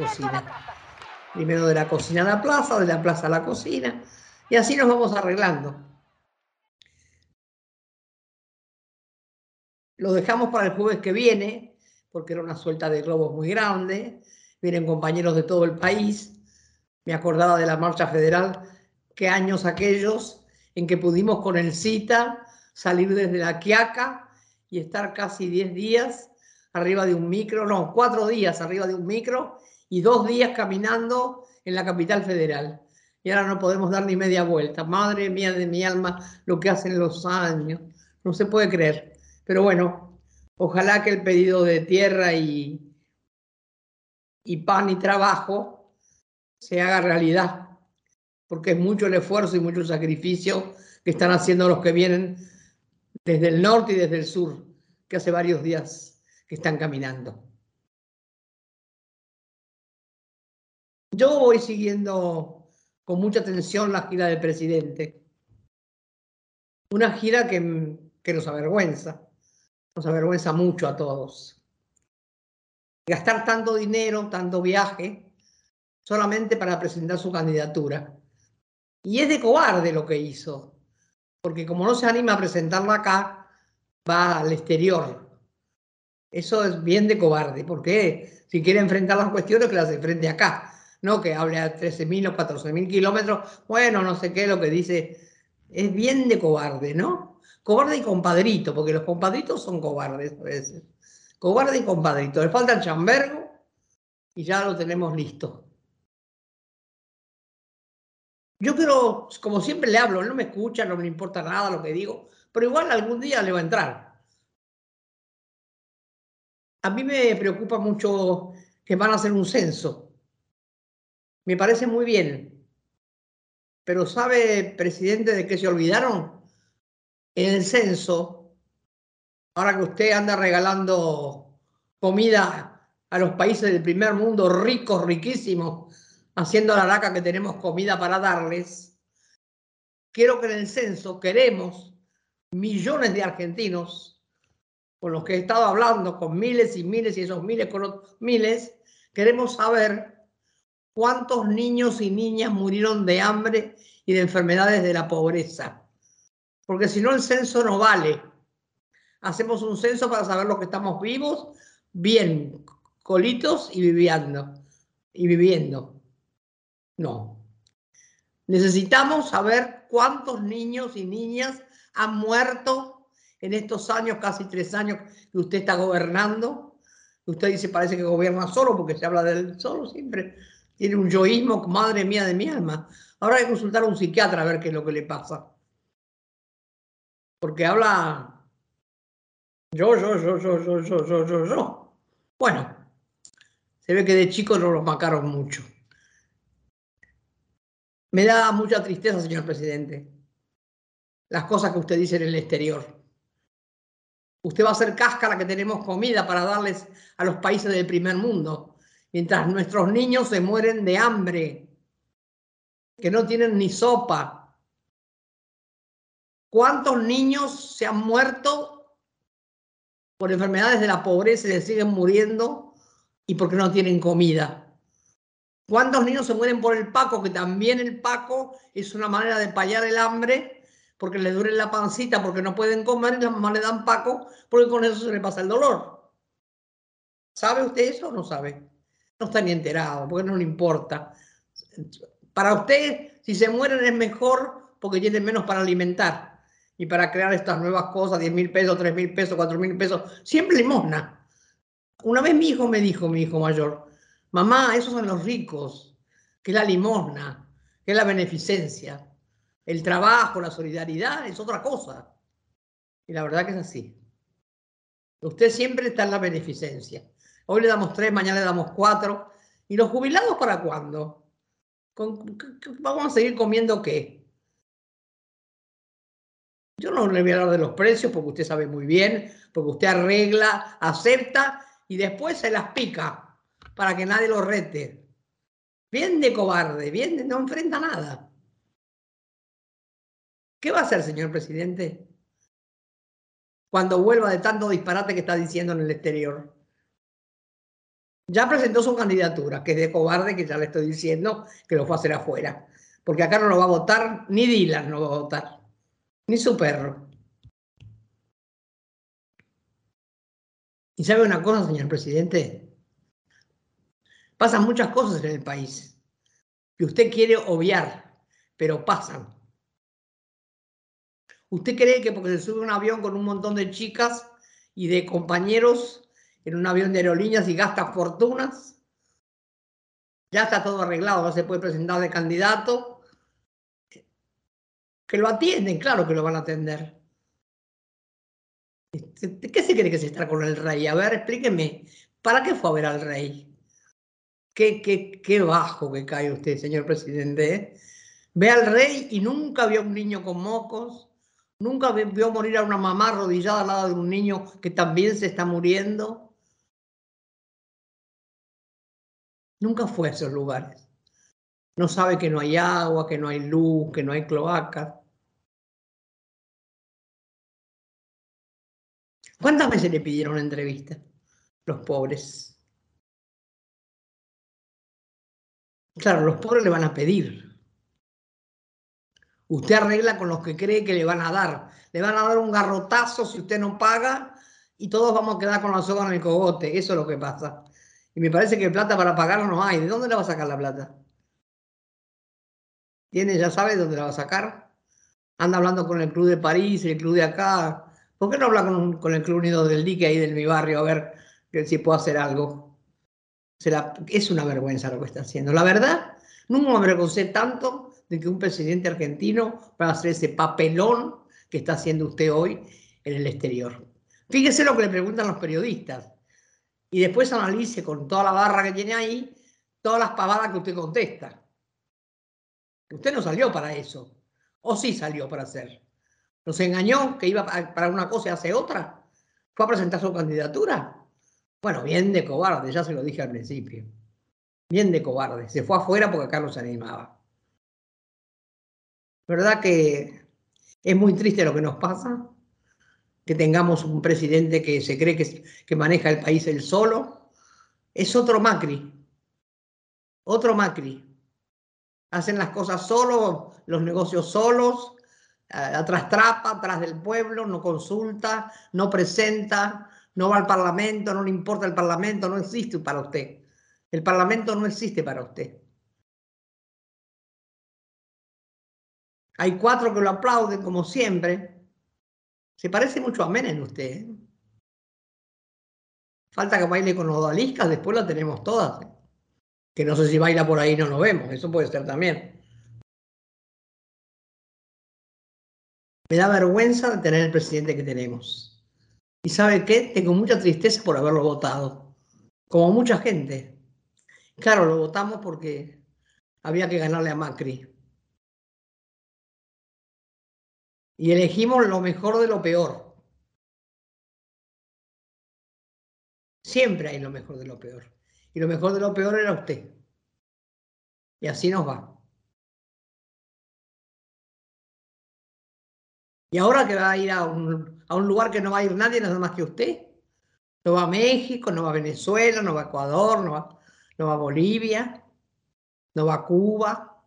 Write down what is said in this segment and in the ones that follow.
cocina. Primero de la cocina a la plaza, de la plaza a la cocina, y así nos vamos arreglando. Lo dejamos para el jueves que viene, porque era una suelta de globos muy grande. Vienen compañeros de todo el país. Me acordaba de la marcha federal, qué años aquellos en que pudimos con el CITA salir desde la Quiaca y estar casi 10 días arriba de un micro, no, cuatro días arriba de un micro y dos días caminando en la capital federal. Y ahora no podemos dar ni media vuelta. Madre mía de mi alma, lo que hacen los años. No se puede creer. Pero bueno, ojalá que el pedido de tierra y, y pan y trabajo se haga realidad, porque es mucho el esfuerzo y mucho el sacrificio que están haciendo los que vienen desde el norte y desde el sur, que hace varios días que están caminando. Yo voy siguiendo con mucha atención la gira del presidente. Una gira que, nos avergüenza nos avergüenza mucho a todos. Gastar tanto dinero, tanto viaje, solamente para presentar su candidatura. Y es de cobarde lo que hizo, porque como no se anima a presentarla acá, va al exterior. Eso es bien de cobarde, porque si quiere enfrentar las cuestiones, que las enfrente acá, no que hable a 13.000 o 14.000 kilómetros, bueno, no sé qué, lo que dice, es bien de cobarde, ¿no? Cobarde y compadrito, porque los compadritos son cobardes a veces. Cobarde y compadrito. Le falta el chambergo y ya lo tenemos listo. Yo quiero, como siempre le hablo, no me escucha, no me importa nada lo que digo, pero igual algún día le va a entrar. A mí me preocupa mucho que van a hacer un censo. Me parece muy bien. Pero ¿sabe, presidente, de qué se olvidaron? en el censo, ahora que usted anda regalando comida a los países del primer mundo ricos, riquísimos, haciendo la laca que tenemos comida para darles, quiero que en el censo queremos millones de argentinos con los que he estado hablando, con miles y miles y esos miles con los miles, queremos saber cuántos niños y niñas murieron de hambre y de enfermedades de la pobreza porque si no el censo no vale. Hacemos un censo para saber los que estamos vivos, bien, colitos y viviendo. Y viviendo. No. Necesitamos saber cuántos niños y niñas han muerto en estos años, casi tres años que usted está gobernando. Usted dice, parece que gobierna solo, porque se habla del solo siempre. Tiene un yoísmo, madre mía de mi alma. Ahora hay que consultar a un psiquiatra a ver qué es lo que le pasa porque habla yo, yo, yo, yo, yo, yo, yo, yo, yo. Bueno, se ve que de chico no los marcaron mucho. Me da mucha tristeza, señor presidente, las cosas que usted dice en el exterior. Usted va a ser cáscara que tenemos comida para darles a los países del primer mundo, mientras nuestros niños se mueren de hambre, que no tienen ni sopa, ¿Cuántos niños se han muerto por enfermedades de la pobreza y se siguen muriendo y porque no tienen comida? ¿Cuántos niños se mueren por el paco? Que también el paco es una manera de payar el hambre porque le duele la pancita, porque no pueden comer y las mamás le dan paco porque con eso se le pasa el dolor. ¿Sabe usted eso o no sabe? No está ni enterado porque no le importa. Para usted, si se mueren es mejor porque tienen menos para alimentar y para crear estas nuevas cosas, 10 mil pesos, 3 mil pesos, 4 mil pesos, siempre limosna. Una vez mi hijo me dijo, mi hijo mayor, mamá, esos son los ricos, que es la limosna, que es la beneficencia. El trabajo, la solidaridad es otra cosa. Y la verdad que es así. Usted siempre está en la beneficencia. Hoy le damos tres, mañana le damos cuatro. ¿Y los jubilados para cuándo? ¿Vamos a seguir comiendo qué? Yo no le voy a hablar de los precios porque usted sabe muy bien, porque usted arregla, acepta y después se las pica para que nadie lo rete. Bien de cobarde, bien de, no enfrenta nada. ¿Qué va a hacer, señor presidente? Cuando vuelva de tanto disparate que está diciendo en el exterior. Ya presentó su candidatura, que es de cobarde, que ya le estoy diciendo que lo fue a hacer afuera. Porque acá no lo va a votar, ni Dylan no va a votar, ni su perro. Y sabe una cosa, señor presidente, pasan muchas cosas en el país que usted quiere obviar, pero pasan. ¿Usted cree que porque se sube un avión con un montón de chicas y de compañeros en un avión de aerolíneas y gasta fortunas? Ya está todo arreglado, no se puede presentar de candidato. Que lo atienden, claro que lo van a atender. ¿De qué se cree que se está con el rey? A ver, explíqueme, ¿para qué fue a ver al rey? Qué, qué, qué bajo que cae usted, señor presidente. ¿eh? Ve al rey y nunca vio a un niño con mocos, nunca vio morir a una mamá arrodillada al lado de un niño que también se está muriendo. Nunca fue a esos lugares. No sabe que no hay agua, que no hay luz, que no hay cloacas. ¿Cuántas veces le pidieron entrevista? Los pobres. Claro, los pobres le van a pedir. Usted arregla con los que cree que le van a dar. Le van a dar un garrotazo si usted no paga y todos vamos a quedar con la soga en el cogote. Eso es lo que pasa. Y me parece que plata para pagar no hay. ¿De dónde le va a sacar la plata? ¿Tiene, ya sabe dónde la va a sacar? Anda hablando con el club de París, el club de acá. ¿Por qué no habla con, el Club Unido del Dique ahí de mi barrio a ver si puedo hacer algo? es una vergüenza lo que está haciendo. La verdad, nunca me avergoncé tanto de que un presidente argentino pueda hacer ese papelón que está haciendo usted hoy en el exterior. Fíjese lo que le preguntan los periodistas y después analice con toda la barra que tiene ahí todas las pavadas que usted contesta. Usted no salió para eso, o sí salió para hacer. Nos engañó que iba para una cosa y hace otra. Fue a presentar su candidatura. Bueno, bien de cobarde, ya se lo dije al principio. Bien de cobarde. Se fue afuera porque Carlos se animaba. ¿Verdad que es muy triste lo que nos pasa? Que tengamos un presidente que se cree que, que maneja el país él solo. Es otro Macri. Otro Macri. Hacen las cosas solos, los negocios solos, atrás trapa, atrás del pueblo, no consulta, no presenta, no va al Parlamento, no le importa el Parlamento, no existe para usted. El Parlamento no existe para usted. Hay cuatro que lo aplauden, como siempre. Se parece mucho a Menem usted. ¿eh? Falta que baile con odaliscas, después la tenemos todas. ¿eh? Que no sé si baila por ahí, no lo vemos. Eso puede ser también. Me da vergüenza de tener el presidente que tenemos. Y sabe qué, tengo mucha tristeza por haberlo votado, como mucha gente. Claro, lo votamos porque había que ganarle a Macri. Y elegimos lo mejor de lo peor. Siempre hay lo mejor de lo peor. Y lo mejor de lo peor era usted. Y así nos va. Y ahora que va a ir a un, lugar que no va a ir nadie, nada más que usted. No va a México, no va a Venezuela, no va a Ecuador, no va, no va a Bolivia, no va a Cuba.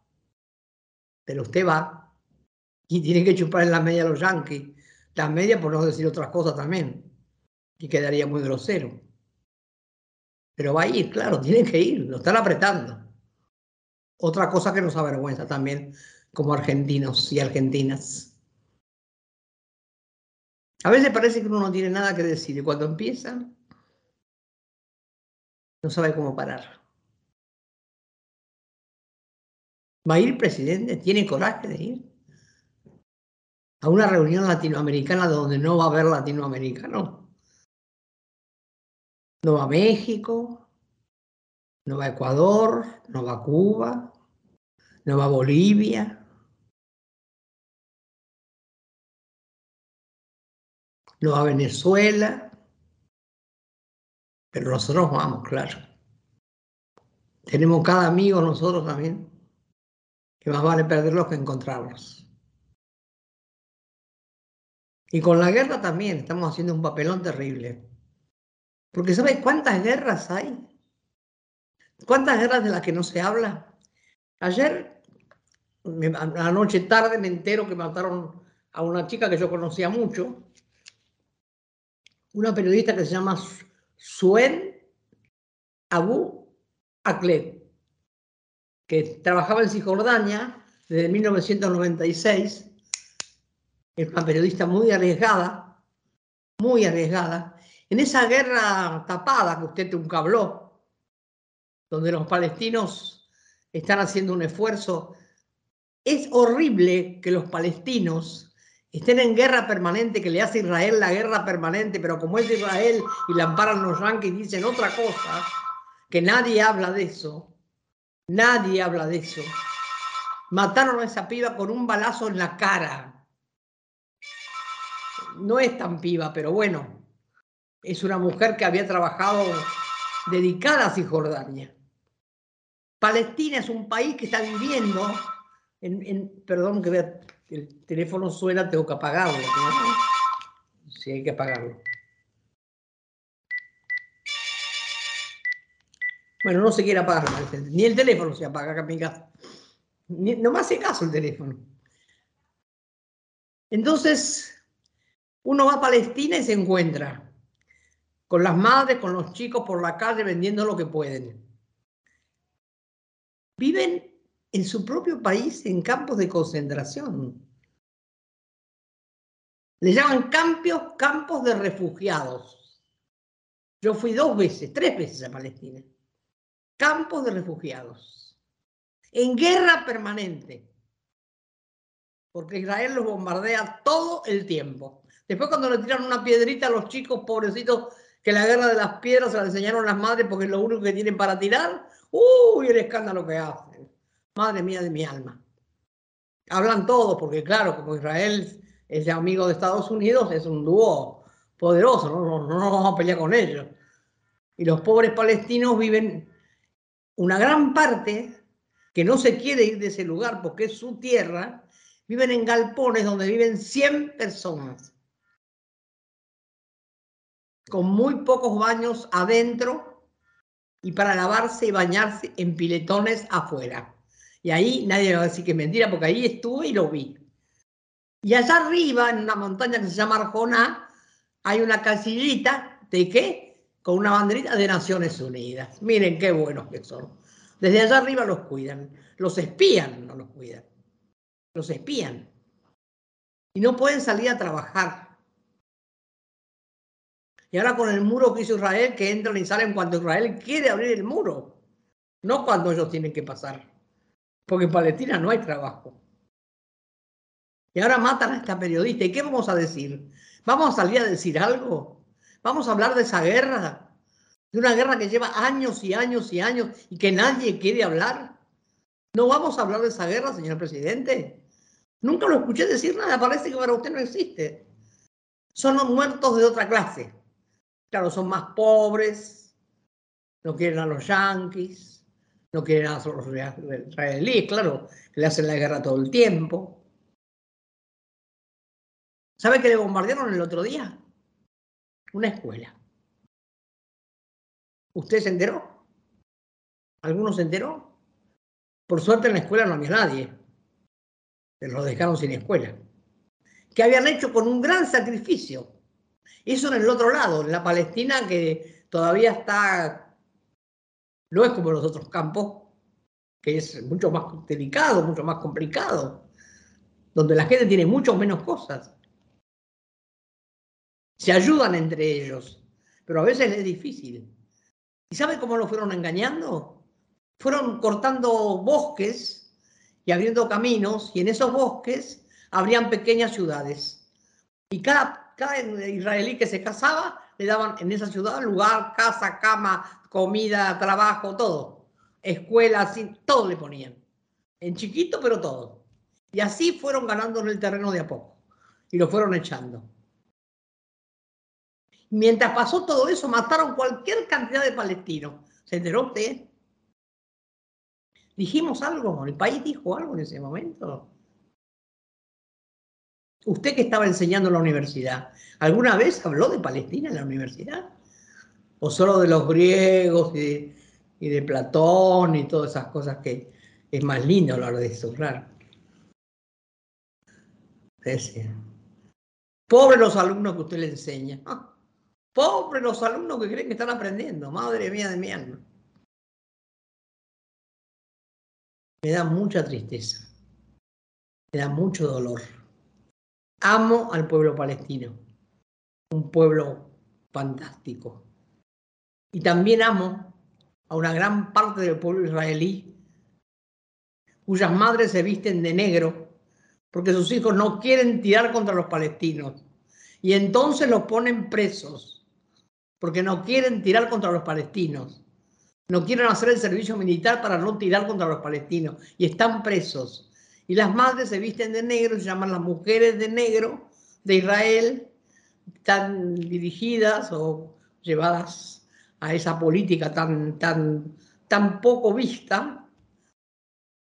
Pero usted va y tiene que chupar en la media los yanquis. Las medias, por no decir otras cosas también. Y quedaría muy grosero. Pero va a ir, claro, tiene que ir, lo están apretando. Otra cosa que nos avergüenza también como argentinos y argentinas. A veces parece que uno no tiene nada que decir y cuando empieza no sabe cómo parar. ¿Va a ir presidente? ¿Tiene coraje de ir? A una reunión latinoamericana donde no va a haber latinoamericanos. No va México, no va Ecuador, no va Cuba, no va Bolivia, no a Venezuela, pero nosotros vamos, claro. Tenemos cada amigo nosotros también, que más vale perderlos que encontrarlos. Y con la guerra también estamos haciendo un papelón terrible. Porque ¿sabes cuántas guerras hay? ¿Cuántas guerras de las que no se habla? Ayer, anoche tarde, me entero que mataron a una chica que yo conocía mucho, una periodista que se llama Suen Abu Aklet, que trabajaba en Cisjordania desde 1996, es una periodista muy arriesgada, muy arriesgada, en esa guerra tapada que usted nunca habló, donde los palestinos están haciendo un esfuerzo, es horrible que los palestinos estén en guerra permanente, que le hace Israel la guerra permanente, pero como es Israel y la amparan los yanquis, dicen otra cosa, que nadie habla de eso, nadie habla de eso. Mataron a esa piba con un balazo en la cara. No es tan piba, pero bueno, es una mujer que había trabajado dedicada a Cisjordania. Palestina es un país que está viviendo en, perdón que vea el teléfono suena, tengo que apagarlo. Sí, hay que apagarlo. Bueno, no se quiere apagar, ni el teléfono se apaga acá en mi casa. no me hace caso el teléfono. Entonces, uno va a Palestina y se encuentra con las madres, con los chicos por la calle vendiendo lo que pueden. Viven en su propio país en campos de concentración. Le llaman campos, campos de refugiados. Yo fui dos veces, tres veces a Palestina. Campos de refugiados. En guerra permanente. Porque Israel los bombardea todo el tiempo. Después cuando le tiran una piedrita a los chicos pobrecitos que la guerra de las piedras se la enseñaron las madres porque es lo único que tienen para tirar, uy, el escándalo que hacen madre mía de mi alma. Hablan todos, porque claro, como Israel es amigo de Estados Unidos, es un dúo poderoso, no, no, vamos a pelear con ellos. Y los pobres palestinos viven una gran parte que no se quiere ir de ese lugar porque es su tierra, viven en galpones donde viven 100 personas, con muy pocos baños adentro y para lavarse y bañarse en piletones afuera. Y ahí nadie va a decir que es mentira, porque ahí estuve y lo vi. Y allá arriba, en una montaña que se llama Arjona, hay una casillita de qué? Con una banderita de Naciones Unidas. Miren qué buenos que son. Desde allá arriba los cuidan. Los espían, no los cuidan. Los espían. Y no pueden salir a trabajar. Y ahora con el muro que hizo Israel, que entran y salen cuando Israel quiere abrir el muro, no cuando ellos tienen que pasar porque en Palestina no hay trabajo. Y ahora matan a esta periodista. ¿Y qué vamos a decir? ¿Vamos a salir a decir algo? ¿Vamos a hablar de esa guerra? De una guerra que lleva años y años y años y que nadie quiere hablar. ¿No vamos a hablar de esa guerra, señor presidente? Nunca lo escuché decir nada. Parece que para usted no existe. Son los muertos de otra clase. Claro, son más pobres, no quieren a los yanquis, no quieren a los israelíes, claro, que le hacen la guerra todo el tiempo. ¿Sabe qué le bombardearon el otro día? Una escuela. ¿Usted se enteró? ¿Alguno se enteró? Por suerte en la escuela no había nadie. Pero lo dejaron sin escuela. Que habían hecho con un gran sacrificio. Eso en el otro lado, en la Palestina que todavía está no es como los otros campos, que es mucho más delicado, mucho más complicado, donde la gente tiene mucho menos cosas. Se ayudan entre ellos, pero a veces es difícil. ¿Y sabe cómo lo fueron engañando? Fueron cortando bosques y abriendo caminos, y en esos bosques abrían pequeñas ciudades. Y cada, cada israelí que se casaba le daban en esa ciudad lugar, casa, cama, comida, trabajo, todo. Escuela, todo le ponían. En chiquito, pero todo. Y así fueron ganando en el terreno de a poco. Y lo fueron echando. Mientras pasó todo eso, mataron cualquier cantidad de palestinos. ¿Se enteró usted? ¿Dijimos algo? ¿El país dijo algo en ese momento? Usted que estaba enseñando en la universidad, ¿alguna vez habló de Palestina en la universidad? o solo de los griegos y, de Platón y todas esas cosas que es más lindo hablar de eso, claro. Pobre los alumnos que usted le enseña. Ah, pobre los alumnos que creen que están aprendiendo. Madre mía de mi alma. Me da mucha tristeza. Me da mucho dolor. Amo al pueblo palestino. Un pueblo fantástico. Y también amo a una gran parte del pueblo israelí cuyas madres se visten de negro porque sus hijos no quieren tirar contra los palestinos. Y entonces los ponen presos, porque no quieren tirar contra los palestinos. No quieren hacer el servicio militar para no tirar contra los palestinos. Y están presos. Y las madres se visten de negro, se llaman las mujeres de negro de Israel, están dirigidas o llevadas a esa política tan, tan, tan poco vista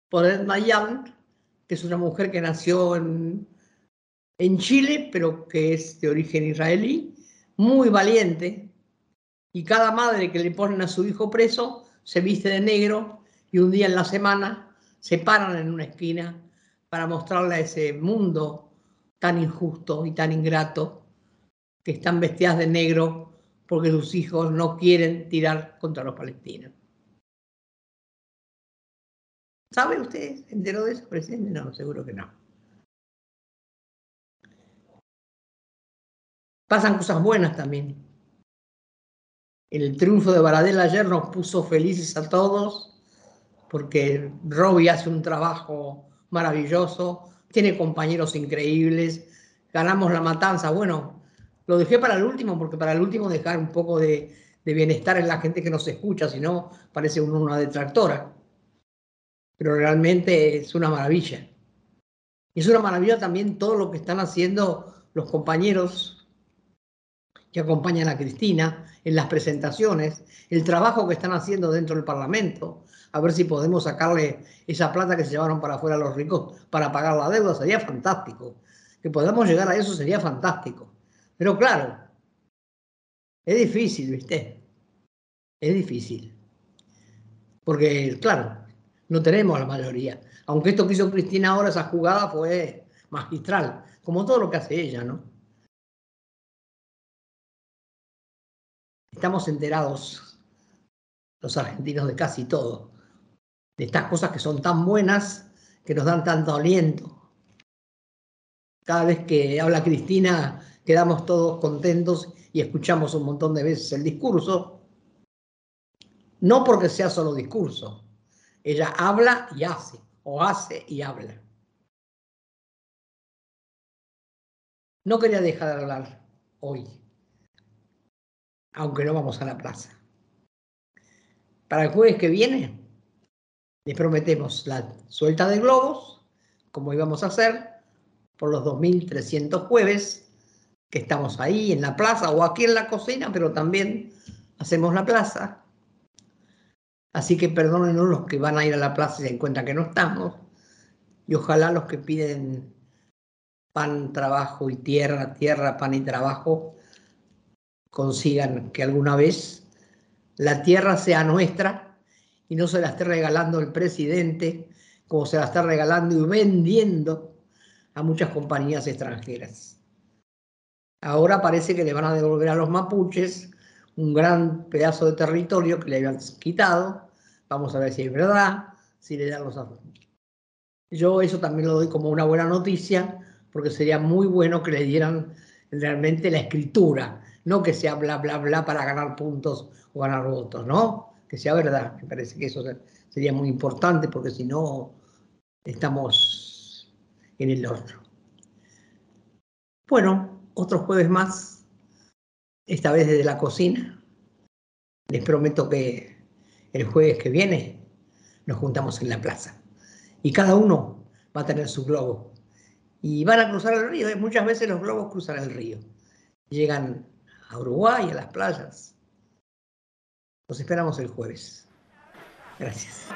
por el Mayan, que es una mujer que nació en, en Chile, pero que es de origen israelí, muy valiente, y cada madre que le ponen a su hijo preso se viste de negro y un día en la semana se paran en una esquina para mostrarle ese mundo tan injusto y tan ingrato que están vestidas de negro porque sus hijos no quieren tirar contra los palestinos. ¿Sabe usted? ¿Se enteró de eso, presidente? No, seguro que no. Pasan cosas buenas también. El triunfo de Baradel ayer nos puso felices a todos porque Robbie hace un trabajo maravilloso, tiene compañeros increíbles, ganamos la matanza. Bueno, lo dejé para el último porque para el último dejar un poco de, bienestar en la gente que nos escucha, si no parece uno una detractora pero realmente es una maravilla. Y es una maravilla también todo lo que están haciendo los compañeros que acompañan a Cristina en las presentaciones, el trabajo que están haciendo dentro del Parlamento, a ver si podemos sacarle esa plata que se llevaron para afuera los ricos para pagar la deuda, sería fantástico. Que podamos llegar a eso sería fantástico. Pero claro, es difícil, ¿viste? Es difícil. Porque, claro, no tenemos la mayoría. Aunque esto que hizo Cristina ahora, esa jugada fue magistral, como todo lo que hace ella, ¿no? Estamos enterados, los argentinos, de casi todo, de estas cosas que son tan buenas, que nos dan tanto aliento. Cada vez que habla Cristina, quedamos todos contentos y escuchamos un montón de veces el discurso, no porque sea solo discurso, ella habla y hace, o hace y habla. No quería dejar de hablar hoy, aunque no vamos a la plaza. Para el jueves que viene, les prometemos la suelta de globos, como íbamos a hacer, por los 2.300 jueves, que estamos ahí en la plaza o aquí en la cocina, pero también hacemos la plaza. Así que perdónenos los que van a ir a la plaza y se encuentran que no estamos. Y ojalá los que piden pan, trabajo y tierra, tierra, pan y trabajo, consigan que alguna vez la tierra sea nuestra y no se la esté regalando el presidente como se la está regalando y vendiendo a muchas compañías extranjeras. Ahora parece que le van a devolver a los mapuches un gran pedazo de territorio que le habían quitado Vamos a ver si es verdad, si le dan los Yo eso también lo doy como una buena noticia, porque sería muy bueno que le dieran realmente la escritura, no que sea bla, bla, bla para ganar puntos o ganar votos, ¿no? Que sea verdad. Me parece que eso sería muy importante, porque si no, estamos en el otro. Bueno, otro jueves más, esta vez desde la cocina. Les prometo que el jueves que viene nos juntamos en la plaza y cada uno va a tener su globo y van a cruzar el río. ¿eh? Muchas veces los globos cruzan el río, llegan a Uruguay, a las playas. Los esperamos el jueves. Gracias.